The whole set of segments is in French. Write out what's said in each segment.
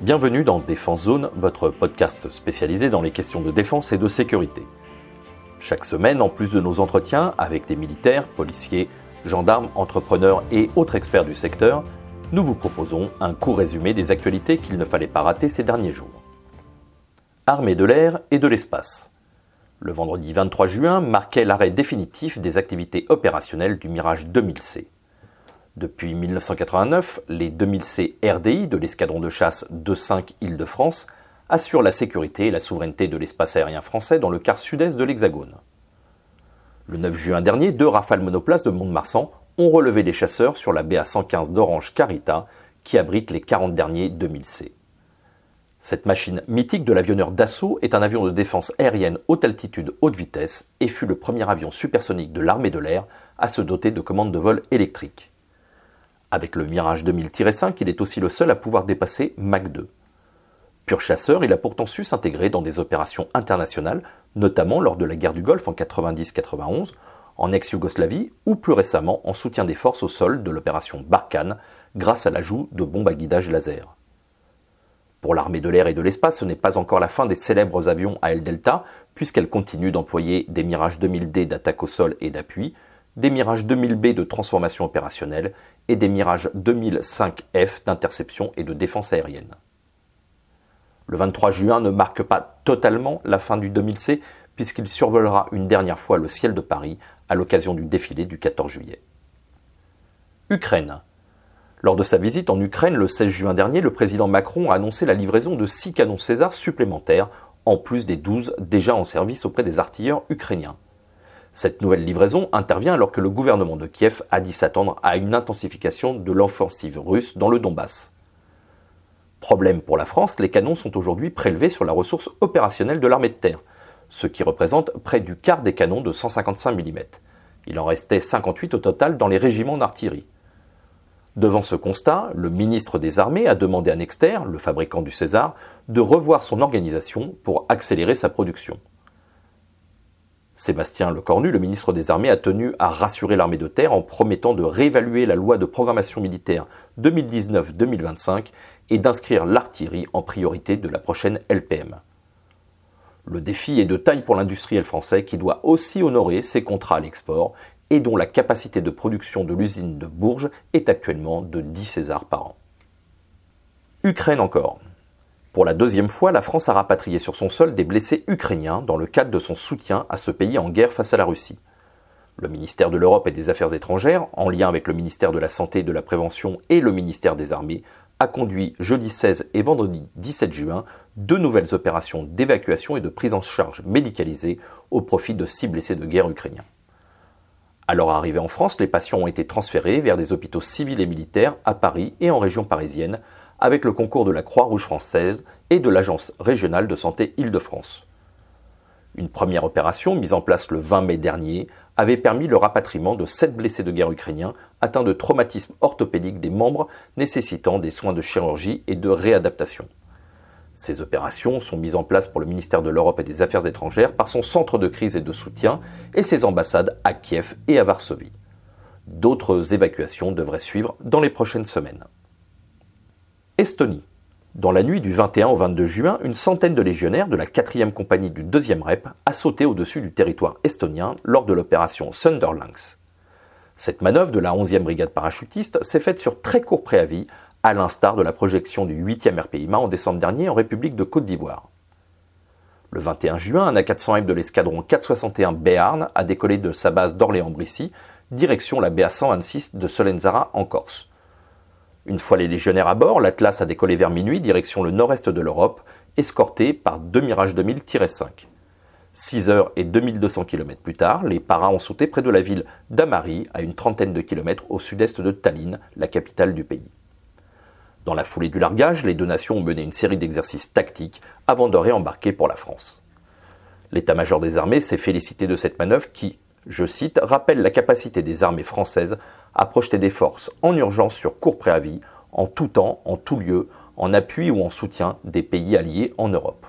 Bienvenue dans Défense Zone, votre podcast spécialisé dans les questions de défense et de sécurité. Chaque semaine, en plus de nos entretiens avec des militaires, policiers, gendarmes, entrepreneurs et autres experts du secteur, nous vous proposons un court résumé des actualités qu'il ne fallait pas rater ces derniers jours. Armée de l'air et de l'espace. Le vendredi 23 juin marquait l'arrêt définitif des activités opérationnelles du Mirage 2000C. Depuis 1989, les 2000C RDI de l'escadron de chasse 2-5 Île-de-France assurent la sécurité et la souveraineté de l'espace aérien français dans le quart sud-est de l'Hexagone. Le 9 juin dernier, deux rafales monoplaces de Mont-de-Marsan ont relevé des chasseurs sur la BA-115 d'Orange Carita qui abrite les 40 derniers 2000C. Cette machine mythique de l'avionneur Dassault est un avion de défense aérienne haute altitude haute vitesse et fut le premier avion supersonique de l'armée de l'air à se doter de commandes de vol électriques. Avec le Mirage 2000-5, il est aussi le seul à pouvoir dépasser Mach 2. Pur chasseur, il a pourtant su s'intégrer dans des opérations internationales, notamment lors de la guerre du Golfe en 90-91, en ex-Yougoslavie ou plus récemment en soutien des forces au sol de l'opération Barkhane grâce à l'ajout de bombes à guidage laser. Pour l'armée de l'air et de l'espace, ce n'est pas encore la fin des célèbres avions AL-Delta, puisqu'elle continue d'employer des Mirage 2000D d'attaque au sol et d'appui, des Mirage 2000B de transformation opérationnelle et des Mirage 2005F d'interception et de défense aérienne. Le 23 juin ne marque pas totalement la fin du 2000C, puisqu'il survolera une dernière fois le ciel de Paris à l'occasion du défilé du 14 juillet. Ukraine. Lors de sa visite en Ukraine le 16 juin dernier, le président Macron a annoncé la livraison de 6 canons César supplémentaires, en plus des 12 déjà en service auprès des artilleurs ukrainiens. Cette nouvelle livraison intervient alors que le gouvernement de Kiev a dit s'attendre à une intensification de l'offensive russe dans le Donbass. Problème pour la France, les canons sont aujourd'hui prélevés sur la ressource opérationnelle de l'armée de terre, ce qui représente près du quart des canons de 155 mm. Il en restait 58 au total dans les régiments d'artillerie. Devant ce constat, le ministre des Armées a demandé à Nexter, le fabricant du César, de revoir son organisation pour accélérer sa production. Sébastien Lecornu, le ministre des Armées, a tenu à rassurer l'armée de terre en promettant de réévaluer la loi de programmation militaire 2019-2025 et d'inscrire l'artillerie en priorité de la prochaine LPM. Le défi est de taille pour l'industriel français qui doit aussi honorer ses contrats à l'export et dont la capacité de production de l'usine de Bourges est actuellement de 10 Césars par an. Ukraine encore. Pour la deuxième fois, la France a rapatrié sur son sol des blessés ukrainiens dans le cadre de son soutien à ce pays en guerre face à la Russie. Le ministère de l'Europe et des Affaires étrangères, en lien avec le ministère de la Santé de la Prévention et le ministère des Armées, a conduit jeudi 16 et vendredi 17 juin deux nouvelles opérations d'évacuation et de prise en charge médicalisée au profit de six blessés de guerre ukrainiens. À leur arrivée en France, les patients ont été transférés vers des hôpitaux civils et militaires à Paris et en région parisienne, avec le concours de la Croix-Rouge française et de l'Agence régionale de santé Île-de-France. Une première opération, mise en place le 20 mai dernier, avait permis le rapatriement de sept blessés de guerre ukrainiens atteints de traumatismes orthopédiques des membres nécessitant des soins de chirurgie et de réadaptation. Ces opérations sont mises en place pour le ministère de l'Europe et des Affaires étrangères par son centre de crise et de soutien et ses ambassades à Kiev et à Varsovie. D'autres évacuations devraient suivre dans les prochaines semaines. Estonie. Dans la nuit du 21 au 22 juin, une centaine de légionnaires de la 4e compagnie du 2e REP a sauté au-dessus du territoire estonien lors de l'opération Sunderlynx. Cette manœuvre de la 11e brigade parachutiste s'est faite sur très court préavis à l'instar de la projection du 8e RPIMA en décembre dernier en République de Côte d'Ivoire. Le 21 juin, un A400M de l'escadron 461 Béarn a décollé de sa base d'Orléans-Brissy, direction la BA-126 de Solenzara en Corse. Une fois les légionnaires à bord, l'Atlas a décollé vers minuit, direction le nord-est de l'Europe, escorté par deux Mirage 2000-5. 6 heures et 2200 km plus tard, les paras ont sauté près de la ville d'Amari, à une trentaine de kilomètres au sud-est de Tallinn, la capitale du pays. Dans la foulée du largage, les deux nations ont mené une série d'exercices tactiques avant de réembarquer pour la France. L'état-major des armées s'est félicité de cette manœuvre qui, je cite, rappelle la capacité des armées françaises à projeter des forces en urgence sur court préavis, en tout temps, en tout lieu, en appui ou en soutien des pays alliés en Europe.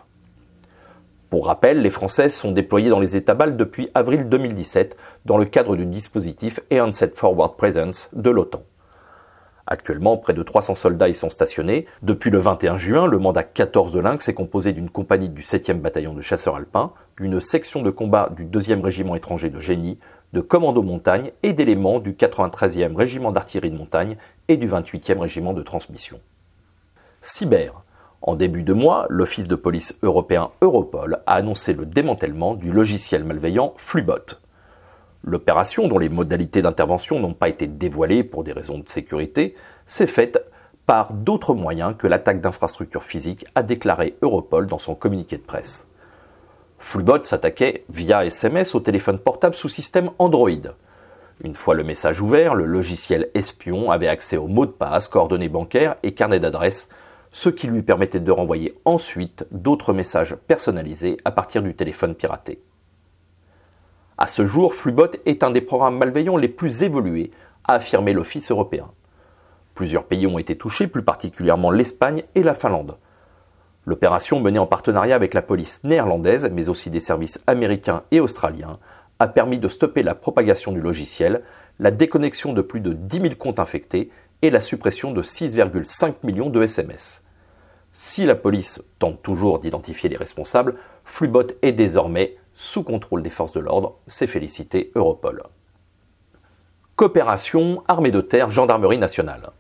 Pour rappel, les Françaises sont déployées dans les États baltes depuis avril 2017 dans le cadre du dispositif Set Forward Presence de l'OTAN. Actuellement, près de 300 soldats y sont stationnés. Depuis le 21 juin, le mandat 14 de Lynx est composé d'une compagnie du 7e bataillon de chasseurs alpins, d'une section de combat du 2e régiment étranger de génie, de commando montagne et d'éléments du 93e régiment d'artillerie de montagne et du 28e régiment de transmission. Cyber. En début de mois, l'Office de police européen Europol a annoncé le démantèlement du logiciel malveillant Flubot. L'opération, dont les modalités d'intervention n'ont pas été dévoilées pour des raisons de sécurité, s'est faite par d'autres moyens que l'attaque d'infrastructures physiques, a déclaré Europol dans son communiqué de presse. Flubot s'attaquait via SMS au téléphone portable sous système Android. Une fois le message ouvert, le logiciel espion avait accès aux mots de passe, coordonnées bancaires et carnets d'adresses, ce qui lui permettait de renvoyer ensuite d'autres messages personnalisés à partir du téléphone piraté. À ce jour, Flubot est un des programmes malveillants les plus évolués, a affirmé l'Office européen. Plusieurs pays ont été touchés, plus particulièrement l'Espagne et la Finlande. L'opération menée en partenariat avec la police néerlandaise, mais aussi des services américains et australiens, a permis de stopper la propagation du logiciel, la déconnexion de plus de 10 000 comptes infectés et la suppression de 6,5 millions de SMS. Si la police tente toujours d'identifier les responsables, Flubot est désormais sous contrôle des forces de l'ordre, s'est félicité Europol. Coopération armée de terre gendarmerie nationale.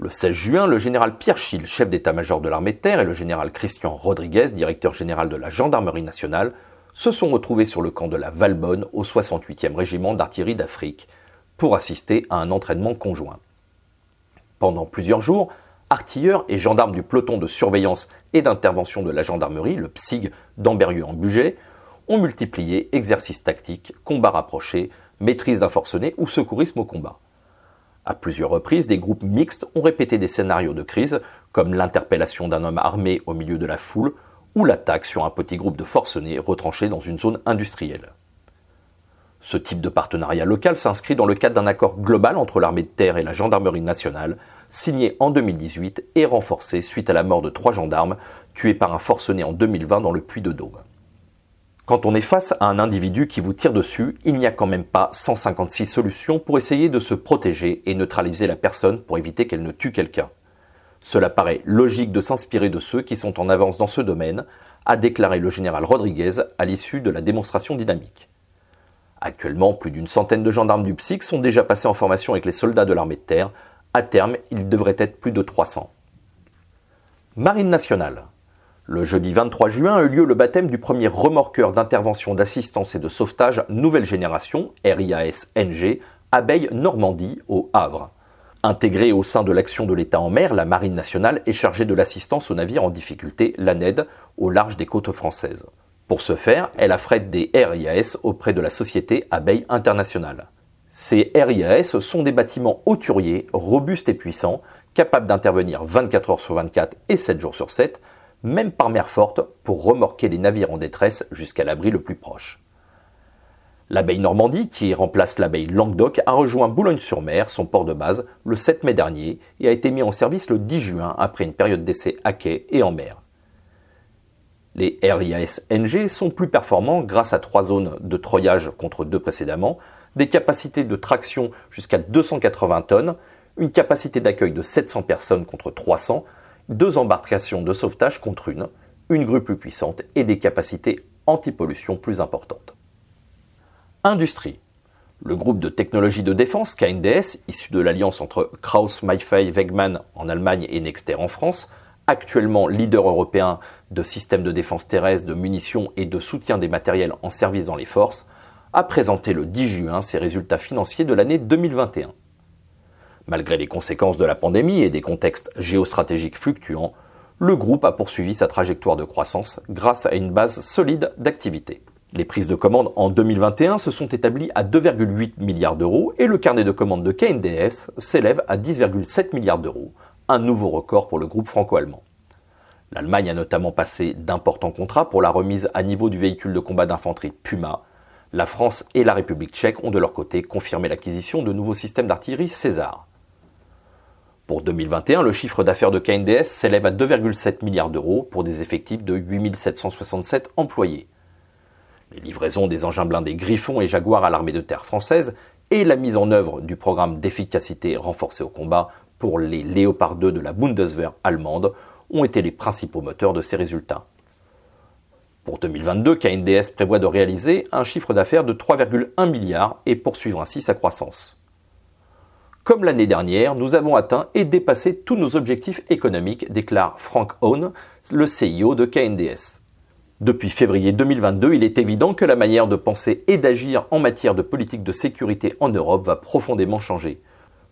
Le 16 juin, le général Pierre Schill, chef d'état-major de l'armée de terre, et le général Christian Rodriguez, directeur général de la gendarmerie nationale, se sont retrouvés sur le camp de la Valbonne au 68e régiment d'artillerie d'Afrique pour assister à un entraînement conjoint. Pendant plusieurs jours, artilleurs et gendarmes du peloton de surveillance et d'intervention de la gendarmerie, le PSIG d'Amberieu en Bugey, ont multiplié exercices tactiques, combats rapprochés, maîtrise d'un forcené ou secourisme au combat. À plusieurs reprises, des groupes mixtes ont répété des scénarios de crise, comme l'interpellation d'un homme armé au milieu de la foule ou l'attaque sur un petit groupe de forcenés retranchés dans une zone industrielle. Ce type de partenariat local s'inscrit dans le cadre d'un accord global entre l'armée de terre et la gendarmerie nationale, signé en 2018 et renforcé suite à la mort de trois gendarmes tués par un forcené en 2020 dans le Puy de Dôme. Quand on est face à un individu qui vous tire dessus, il n'y a quand même pas 156 solutions pour essayer de se protéger et neutraliser la personne pour éviter qu'elle ne tue quelqu'un. Cela paraît logique de s'inspirer de ceux qui sont en avance dans ce domaine, a déclaré le général Rodriguez à l'issue de la démonstration dynamique. Actuellement, plus d'une centaine de gendarmes du PSIC sont déjà passés en formation avec les soldats de l'armée de terre. À terme, ils devraient être plus de 300. Marine nationale. Le jeudi 23 juin a eu lieu le baptême du premier remorqueur d'intervention d'assistance et de sauvetage nouvelle génération, RIAS-NG, Abeille Normandie, au Havre. Intégrée au sein de l'action de l'État en mer, la Marine nationale est chargée de l'assistance aux navires en difficulté, l'ANED, au large des côtes françaises. Pour ce faire, elle affrète des RIAS auprès de la société Abeille Internationale. Ces RIAS sont des bâtiments hauturiers, robustes et puissants, capables d'intervenir 24 heures sur 24 et 7 jours sur 7, même par mer forte, pour remorquer les navires en détresse jusqu'à l'abri le plus proche. L'abeille Normandie, qui remplace l'abeille Languedoc, a rejoint Boulogne-sur-Mer, son port de base, le 7 mai dernier et a été mis en service le 10 juin après une période d'essai à quai et en mer. Les RIAS-NG sont plus performants grâce à trois zones de troyage contre deux précédemment, des capacités de traction jusqu'à 280 tonnes, une capacité d'accueil de 700 personnes contre 300, deux embarcations de sauvetage contre une, une grue plus puissante et des capacités anti-pollution plus importantes. Industrie. Le groupe de technologie de défense KNDS, issu de l'alliance entre Krauss Maffei Wegmann en Allemagne et Nexter en France, actuellement leader européen de systèmes de défense terrestre, de munitions et de soutien des matériels en service dans les forces, a présenté le 10 juin ses résultats financiers de l'année 2021. Malgré les conséquences de la pandémie et des contextes géostratégiques fluctuants, le groupe a poursuivi sa trajectoire de croissance grâce à une base solide d'activité. Les prises de commandes en 2021 se sont établies à 2,8 milliards d'euros et le carnet de commandes de KNDS s'élève à 10,7 milliards d'euros, un nouveau record pour le groupe franco-allemand. L'Allemagne a notamment passé d'importants contrats pour la remise à niveau du véhicule de combat d'infanterie Puma. La France et la République tchèque ont de leur côté confirmé l'acquisition de nouveaux systèmes d'artillerie César. Pour 2021, le chiffre d'affaires de KNDS s'élève à 2,7 milliards d'euros pour des effectifs de 8767 employés. Les livraisons des engins blindés Griffon et Jaguar à l'armée de terre française, et la mise en œuvre du programme d'efficacité renforcé au combat pour les Léopard 2 de la Bundeswehr allemande ont été les principaux moteurs de ces résultats. Pour 2022, KNDS prévoit de réaliser un chiffre d'affaires de 3,1 milliards et poursuivre ainsi sa croissance. Comme l'année dernière, nous avons atteint et dépassé tous nos objectifs économiques, déclare Frank Hone, le CIO de KNDS. Depuis février 2022, il est évident que la manière de penser et d'agir en matière de politique de sécurité en Europe va profondément changer.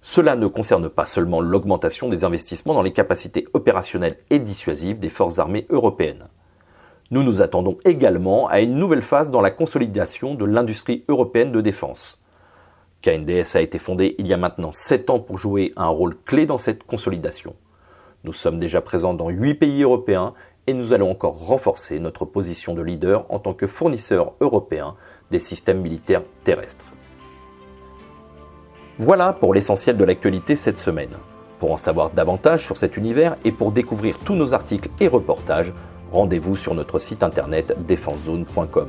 Cela ne concerne pas seulement l'augmentation des investissements dans les capacités opérationnelles et dissuasives des forces armées européennes. Nous nous attendons également à une nouvelle phase dans la consolidation de l'industrie européenne de défense. KNDS a été fondé il y a maintenant 7 ans pour jouer un rôle clé dans cette consolidation. Nous sommes déjà présents dans 8 pays européens et nous allons encore renforcer notre position de leader en tant que fournisseur européen des systèmes militaires terrestres. Voilà pour l'essentiel de l'actualité cette semaine. Pour en savoir davantage sur cet univers et pour découvrir tous nos articles et reportages, rendez-vous sur notre site internet défensezone.com.